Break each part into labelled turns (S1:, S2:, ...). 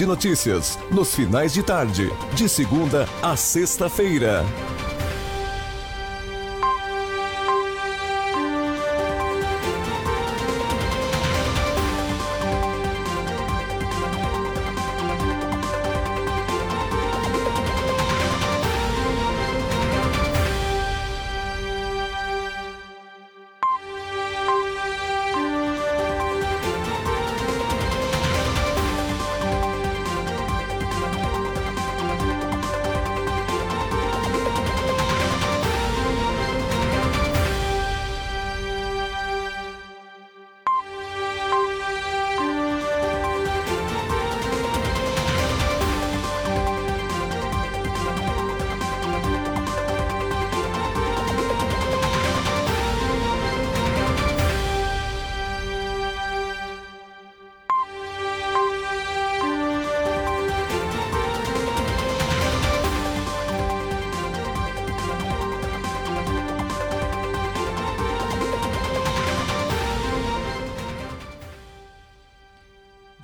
S1: de Notícias, nos finais de tarde, de segunda a sexta-feira.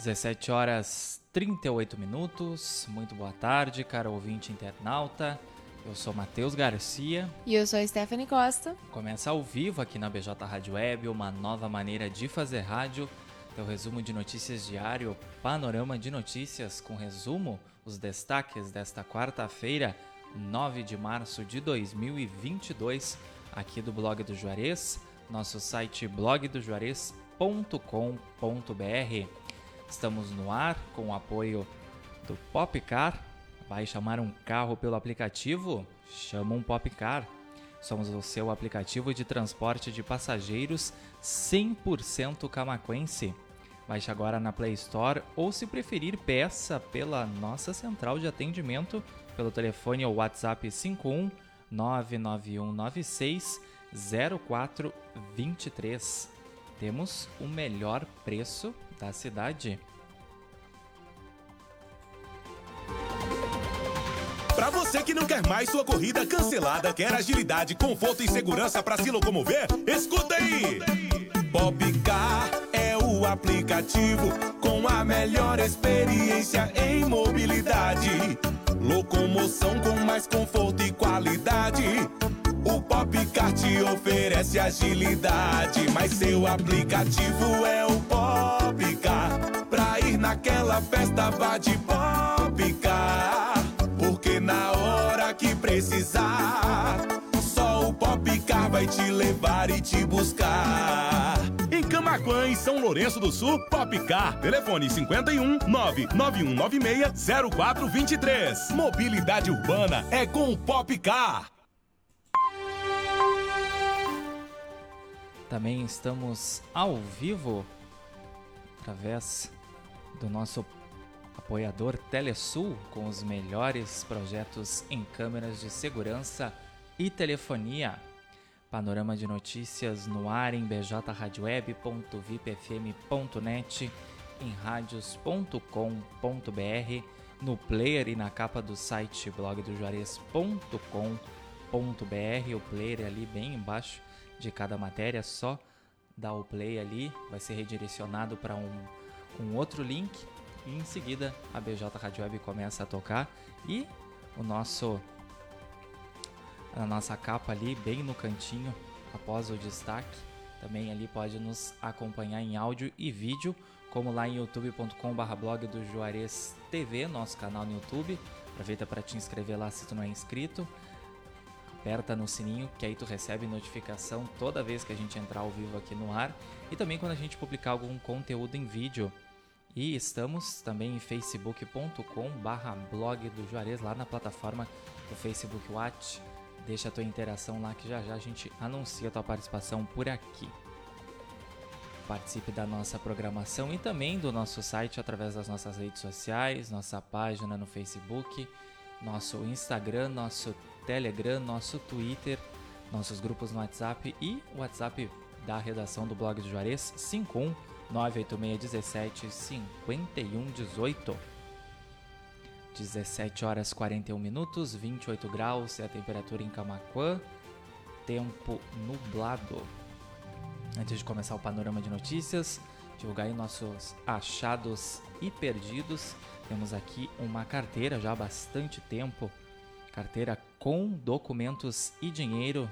S2: 17 horas 38 minutos. Muito boa tarde, cara ouvinte internauta. Eu sou Matheus Garcia.
S3: E eu sou Stephanie Costa.
S2: Começa ao vivo aqui na BJ Rádio Web, uma nova maneira de fazer rádio. Teu resumo de notícias diário, panorama de notícias com resumo, os destaques desta quarta-feira, 9 de março de 2022, aqui do blog do Juarez, nosso site blogdojuarez.com.br. Estamos no ar com o apoio do Popcar. Vai chamar um carro pelo aplicativo? Chama um Popcar. Somos o seu aplicativo de transporte de passageiros 100% camaquense. Baixe agora na Play Store ou, se preferir, peça pela nossa central de atendimento pelo telefone ou WhatsApp 51 99196 0423. Temos o melhor preço da cidade.
S4: Para você que não quer mais sua corrida cancelada, quer agilidade, conforto e segurança para se locomover, escuta aí! Popcar é o aplicativo com a melhor experiência em mobilidade. Locomoção com mais conforto e qualidade. O Popcar te oferece agilidade, mas seu aplicativo é o Popcar. Naquela festa, vá de Popcar. Porque na hora que precisar, só o Popcar vai te levar e te buscar. Em Camaquã e São Lourenço do Sul, Popcar. Telefone 51 99196 0423. Mobilidade urbana é com o Popcar.
S2: Também estamos ao vivo através do nosso apoiador Telesul com os melhores projetos em câmeras de segurança e telefonia. Panorama de notícias no ar em bjradioweb.vipfm.net, em radios.com.br, no player e na capa do site blogdojuarez.com.br, o player ali bem embaixo de cada matéria, só dá o play ali, vai ser redirecionado para um, um outro link e em seguida a BJ Rádio Web começa a tocar e o nosso a nossa capa ali bem no cantinho após o destaque também ali pode nos acompanhar em áudio e vídeo como lá em youtube.com/blog do Juarez TV, nosso canal no YouTube. Aproveita para te inscrever lá se tu não é inscrito aperta no sininho que aí tu recebe notificação toda vez que a gente entrar ao vivo aqui no ar e também quando a gente publicar algum conteúdo em vídeo. E estamos também em facebook.com barra blog do Juarez, lá na plataforma do Facebook Watch. Deixa a tua interação lá que já já a gente anuncia a tua participação por aqui. Participe da nossa programação e também do nosso site através das nossas redes sociais, nossa página no Facebook, nosso Instagram, nosso Telegram, nosso Twitter, nossos grupos no WhatsApp e o WhatsApp da redação do blog do Juarez 51 98617 5118. 17 horas 41 minutos, 28 graus é a temperatura em Camaquã, tempo nublado. Antes de começar o panorama de notícias, divulgar aí nossos achados e perdidos. Temos aqui uma carteira já há bastante tempo, carteira com documentos e dinheiro.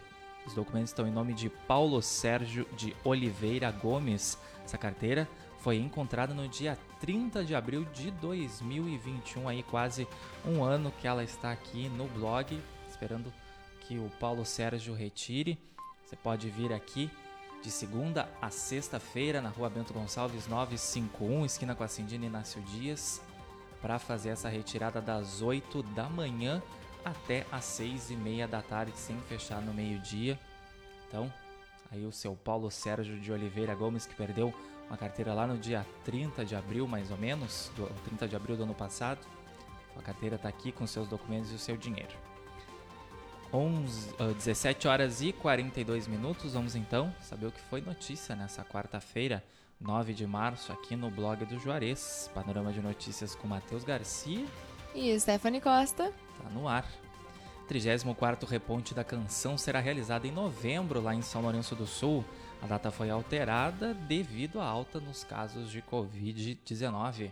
S2: Os documentos estão em nome de Paulo Sérgio de Oliveira Gomes. Essa carteira foi encontrada no dia 30 de abril de 2021, aí quase um ano que ela está aqui no blog, esperando que o Paulo Sérgio retire. Você pode vir aqui de segunda a sexta-feira na rua Bento Gonçalves 951, esquina com a Cindina Inácio Dias, para fazer essa retirada das 8 da manhã até as 6 e meia da tarde, sem fechar no meio-dia. Então, aí o seu Paulo Sérgio de Oliveira Gomes, que perdeu uma carteira lá no dia 30 de abril, mais ou menos, do 30 de abril do ano passado. A carteira está aqui com seus documentos e o seu dinheiro. 11, uh, 17 horas e 42 minutos. Vamos então saber o que foi notícia nessa quarta-feira, 9 de março, aqui no blog do Juarez. Panorama de notícias com Matheus Garcia
S3: e Stephanie Costa.
S2: Tá no ar. 34º Reponte da Canção será realizado em novembro lá em São Lourenço do Sul. A data foi alterada devido à alta nos casos de Covid-19.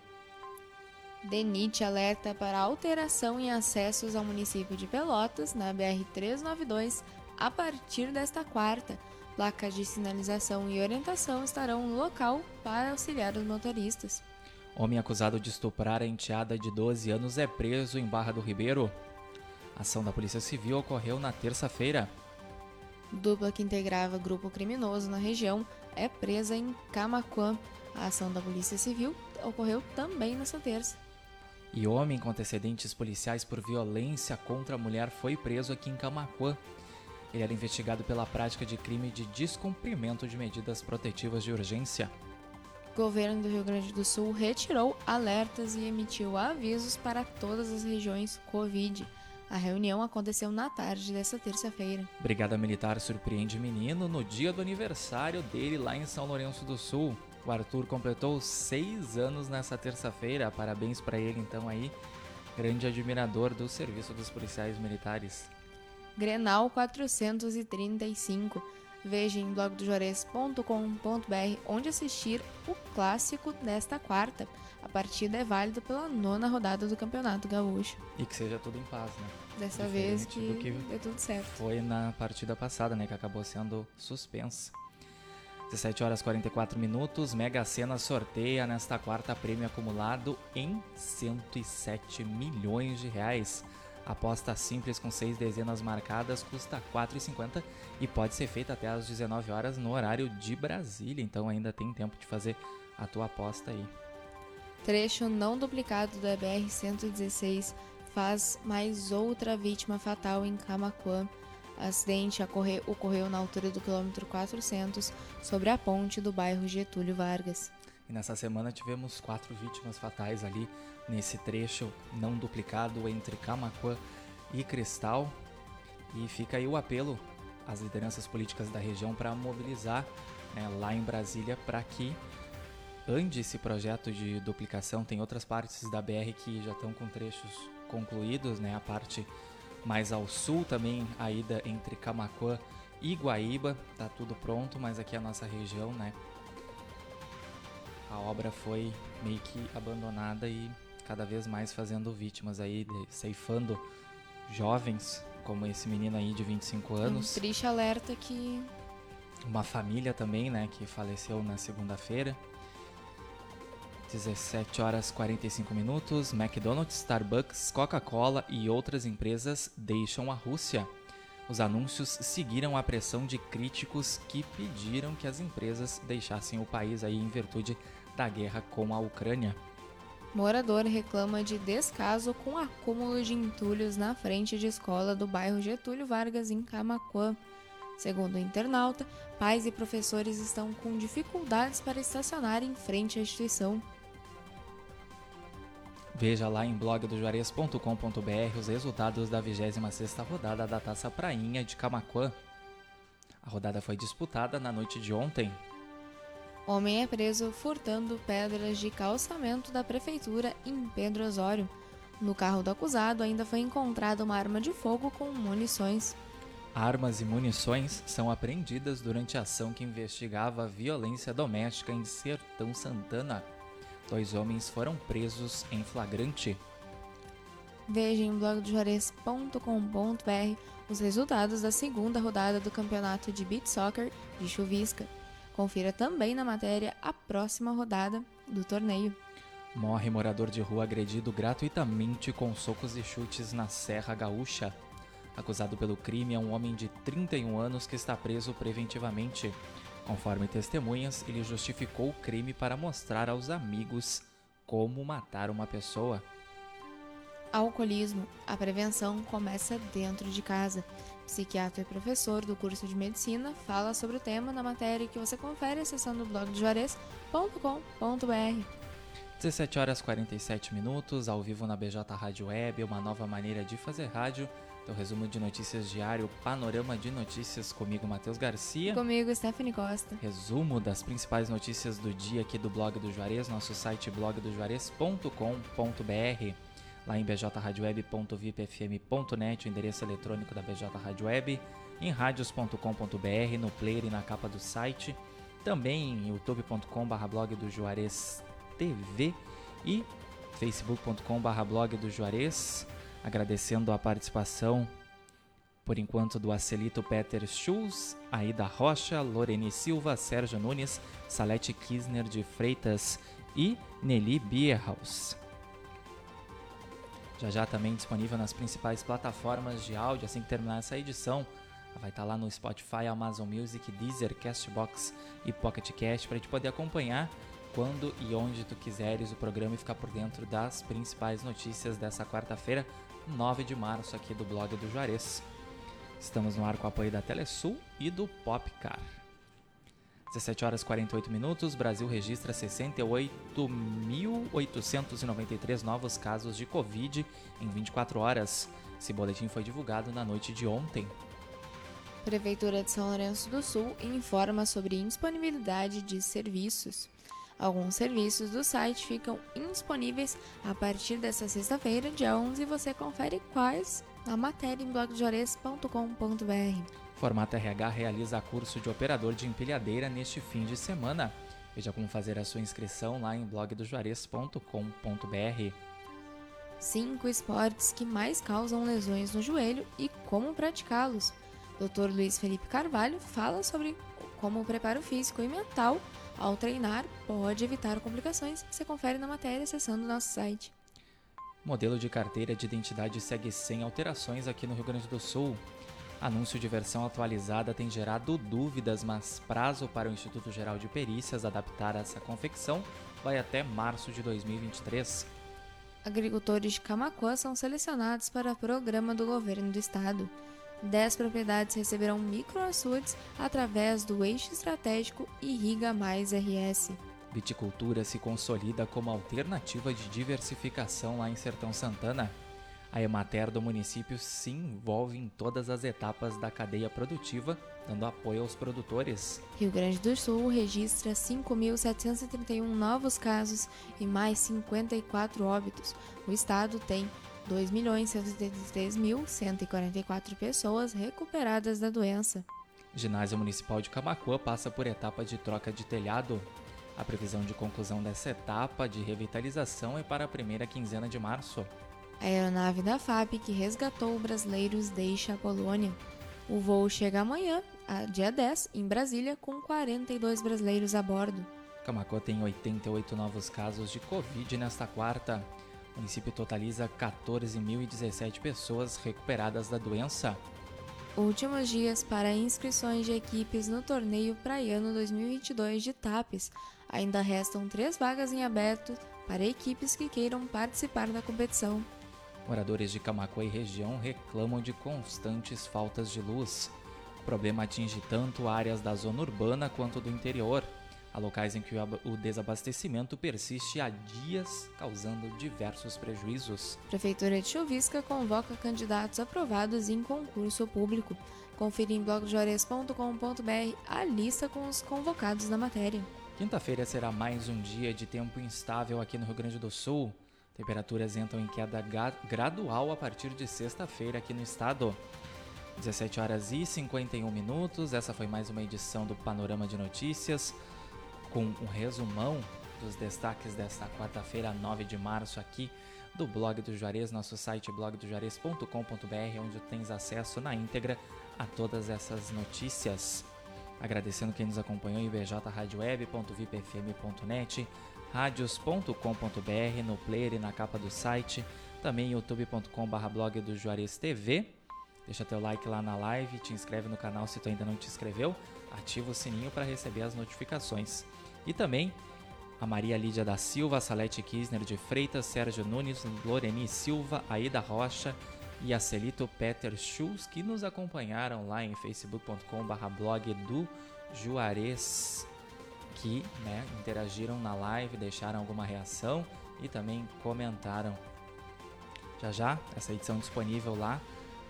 S3: DENIT alerta para alteração em acessos ao município de Pelotas, na BR-392, a partir desta quarta. Placas de sinalização e orientação estarão no local para auxiliar os motoristas.
S2: Homem acusado de estuprar a enteada de 12 anos é preso em Barra do Ribeiro. A ação da Polícia Civil ocorreu na terça-feira.
S3: Dupla que integrava grupo criminoso na região é presa em Camaquã. A ação da Polícia Civil ocorreu também nessa terça.
S2: E homem com antecedentes policiais por violência contra a mulher foi preso aqui em Camacuã. Ele era investigado pela prática de crime de descumprimento de medidas protetivas de urgência.
S3: Governo do Rio Grande do Sul retirou alertas e emitiu avisos para todas as regiões Covid. A reunião aconteceu na tarde desta terça-feira.
S2: Brigada Militar surpreende menino no dia do aniversário dele lá em São Lourenço do Sul. O Arthur completou seis anos nessa terça-feira. Parabéns para ele, então, aí. Grande admirador do serviço dos policiais militares.
S3: Grenal 435. Veja em blogdojores.com.br onde assistir o clássico desta quarta. A partida é válida pela nona rodada do Campeonato Gaúcho.
S2: E que seja tudo em paz, né?
S3: Dessa vez que, que dê tudo certo.
S2: Foi na partida passada, né? Que acabou sendo suspensa. 17 horas 44 minutos, Mega Sena sorteia nesta quarta prêmio acumulado em 107 milhões de reais. Aposta simples com seis dezenas marcadas custa R$ 4,50 e pode ser feita até às 19 horas no horário de Brasília, então ainda tem tempo de fazer a tua aposta aí.
S3: Trecho não duplicado da BR-116 faz mais outra vítima fatal em Camaquã acidente ocorreu na altura do quilômetro 400, sobre a ponte do bairro Getúlio Vargas.
S2: Nessa semana tivemos quatro vítimas fatais ali nesse trecho não duplicado entre Camacuã e Cristal. E fica aí o apelo às lideranças políticas da região para mobilizar né, lá em Brasília para que ande esse projeto de duplicação. Tem outras partes da BR que já estão com trechos concluídos, né? A parte mais ao sul também a ida entre Camacuã e Guaíba, tá tudo pronto, mas aqui a nossa região, né? A obra foi meio que abandonada e cada vez mais fazendo vítimas aí, ceifando jovens, como esse menino aí de 25 anos.
S3: Um triste alerta que
S2: uma família também, né, que faleceu na segunda-feira. 17 horas 45 minutos, McDonald's, Starbucks, Coca-Cola e outras empresas deixam a Rússia. Os anúncios seguiram a pressão de críticos que pediram que as empresas deixassem o país aí em virtude da guerra com a Ucrânia.
S3: Morador reclama de descaso com acúmulo de entulhos na frente de escola do bairro Getúlio Vargas, em Camaquã. Segundo o internauta, pais e professores estão com dificuldades para estacionar em frente à instituição.
S2: Veja lá em blogdojuarez.com.br os resultados da 26ª rodada da Taça Prainha de Camaquã. A rodada foi disputada na noite de ontem.
S3: Homem é preso furtando pedras de calçamento da prefeitura em Pedro Osório. No carro do acusado ainda foi encontrada uma arma de fogo com munições.
S2: Armas e munições são apreendidas durante a ação que investigava a violência doméstica em Sertão Santana. Dois homens foram presos em flagrante.
S3: Veja em blogdojuarez.com.br os resultados da segunda rodada do campeonato de beach soccer de Chuvisca. Confira também na matéria a próxima rodada do torneio.
S2: Morre morador de rua agredido gratuitamente com socos e chutes na Serra Gaúcha. Acusado pelo crime é um homem de 31 anos que está preso preventivamente. Conforme testemunhas, ele justificou o crime para mostrar aos amigos como matar uma pessoa.
S3: Alcoolismo. A prevenção começa dentro de casa. Psiquiatra e professor do curso de medicina fala sobre o tema na matéria que você confere acessando o blog de Juarez.com.br.
S2: 17 horas 47 minutos, ao vivo na BJ Rádio Web, uma nova maneira de fazer rádio. Então, resumo de notícias diário, panorama de notícias comigo, Matheus Garcia.
S3: Comigo, Stephanie Costa.
S2: Resumo das principais notícias do dia aqui do blog do Juarez, nosso site blogdojuarez.com.br lá em bjradioweb.vipfm.net, o endereço eletrônico da BJ Rádio Web, em radios.com.br, no player e na capa do site, também em youtube.com.br blog do Juarez TV e facebook.com.br blog do Juarez, agradecendo a participação por enquanto do Acelito Peter Schulz, Aida Rocha, Lorene Silva, Sérgio Nunes, Salete Kisner de Freitas e Nelly Bierhaus. Já já também disponível nas principais plataformas de áudio, assim que terminar essa edição. Vai estar lá no Spotify, Amazon Music, Deezer, Castbox e Pocket Cast para te poder acompanhar quando e onde tu quiseres o programa e ficar por dentro das principais notícias dessa quarta-feira, 9 de março, aqui do blog do Juarez. Estamos no ar com o apoio da Telesul e do Popcar. 17 horas 48 minutos, Brasil registra 68.893 novos casos de Covid em 24 horas. Esse boletim foi divulgado na noite de ontem.
S3: Prefeitura de São Lourenço do Sul informa sobre indisponibilidade de serviços. Alguns serviços do site ficam indisponíveis a partir desta sexta-feira, dia 11, e você confere quais na matéria em blogdejores.com.br.
S2: Formato RH realiza curso de operador de empilhadeira neste fim de semana. Veja como fazer a sua inscrição lá em blogdojuarez.com.br.
S3: Cinco esportes que mais causam lesões no joelho e como praticá-los. Dr. Luiz Felipe Carvalho fala sobre como o preparo físico e mental ao treinar pode evitar complicações. Você confere na matéria acessando o nosso site.
S2: Modelo de carteira de identidade segue sem alterações aqui no Rio Grande do Sul. Anúncio de versão atualizada tem gerado dúvidas, mas prazo para o Instituto Geral de Perícias adaptar essa confecção vai até março de 2023.
S3: Agricultores de Camacuã são selecionados para o programa do governo do estado. Dez propriedades receberão microaçudes através do eixo estratégico Irriga Mais RS.
S2: Viticultura se consolida como alternativa de diversificação lá em Sertão Santana. A Emater do município se envolve em todas as etapas da cadeia produtiva, dando apoio aos produtores.
S3: Rio Grande do Sul registra 5.731 novos casos e mais 54 óbitos. O estado tem 2.173.144 pessoas recuperadas da doença.
S2: Ginásio Municipal de Camacuã passa por etapa de troca de telhado. A previsão de conclusão dessa etapa de revitalização é para a primeira quinzena de março.
S3: A aeronave da FAP que resgatou brasileiros deixa a Polônia. O voo chega amanhã, dia 10, em Brasília, com 42 brasileiros a bordo.
S2: Camacô tem 88 novos casos de Covid nesta quarta. O município totaliza 14.017 pessoas recuperadas da doença.
S3: Últimos dias para inscrições de equipes no torneio Praiano 2022 de TAPES. Ainda restam três vagas em aberto para equipes que queiram participar da competição.
S2: Moradores de Camacuã e região reclamam de constantes faltas de luz. O problema atinge tanto áreas da zona urbana quanto do interior. Há locais em que o desabastecimento persiste há dias, causando diversos prejuízos.
S3: Prefeitura de Chuvisca convoca candidatos aprovados em concurso público. Confira em blogdejores.com.br a lista com os convocados na matéria.
S2: Quinta-feira será mais um dia de tempo instável aqui no Rio Grande do Sul. Temperaturas entram em queda gradual a partir de sexta-feira aqui no estado. 17 horas e 51 minutos. Essa foi mais uma edição do Panorama de Notícias com um resumão dos destaques desta quarta-feira, 9 de março, aqui do blog do Juarez, nosso site blogdojuarez.com.br, onde tens acesso na íntegra a todas essas notícias. Agradecendo quem nos acompanhou em bjradioweb.vipfm.net, radios.com.br, no player e na capa do site, também youtube.com.br blog do Juarez TV. Deixa teu like lá na live, te inscreve no canal se tu ainda não te inscreveu, ativa o sininho para receber as notificações. E também a Maria Lídia da Silva, Salete Kisner de Freitas, Sérgio Nunes, Loreni Silva, Aida Rocha e a Celito Peter Schulz, que nos acompanharam lá em facebook.com.br blog do Juarez, que né, interagiram na live, deixaram alguma reação e também comentaram. Já já, essa edição disponível lá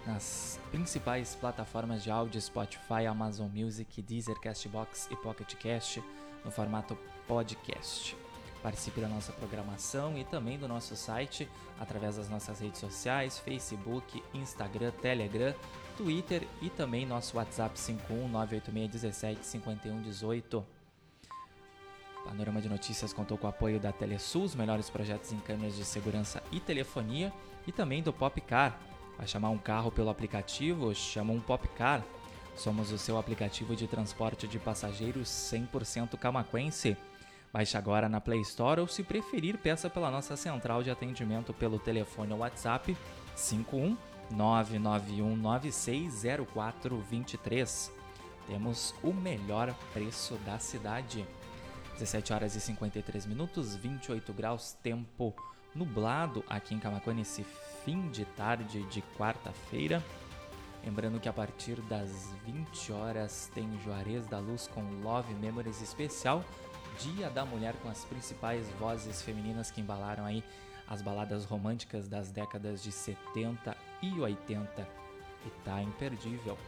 S2: nas principais plataformas de áudio Spotify, Amazon Music, Deezer, Castbox e Pocket Cast no formato podcast. Participe da nossa programação e também do nosso site através das nossas redes sociais, Facebook, Instagram, Telegram, Twitter e também nosso WhatsApp 51986175118. Panorama de Notícias contou com o apoio da Telesul, os melhores projetos em câmeras de segurança e telefonia, e também do Popcar. Vai chamar um carro pelo aplicativo? Chama um Popcar. Somos o seu aplicativo de transporte de passageiros 100% camaquense. Baixe agora na Play Store ou, se preferir, peça pela nossa central de atendimento pelo telefone ou WhatsApp 51 991960423. Temos o melhor preço da cidade. 17 horas e 53 minutos, 28 graus, tempo nublado aqui em Camacuã nesse fim de tarde de quarta-feira. Lembrando que a partir das 20 horas tem Juarez da Luz com Love Memories especial, Dia da Mulher com as principais vozes femininas que embalaram aí as baladas românticas das décadas de 70 e 80. E tá imperdível.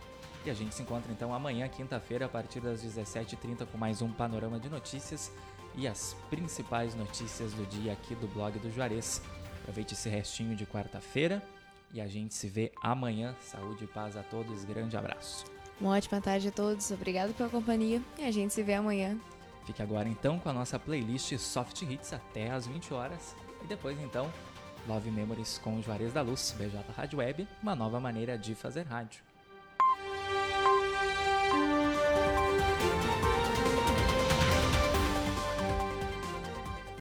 S2: E a gente se encontra então amanhã, quinta-feira, a partir das 17h30 com mais um panorama de notícias e as principais notícias do dia aqui do blog do Juarez. Aproveite esse restinho de quarta-feira e a gente se vê amanhã. Saúde e paz a todos. Grande abraço.
S3: Uma ótima tarde a todos. Obrigado pela companhia e a gente se vê amanhã.
S2: Fique agora então com a nossa playlist Soft Hits até às 20 horas e depois então Love Memories com o Juarez da Luz, BJ Rádio Web, uma nova maneira de fazer rádio.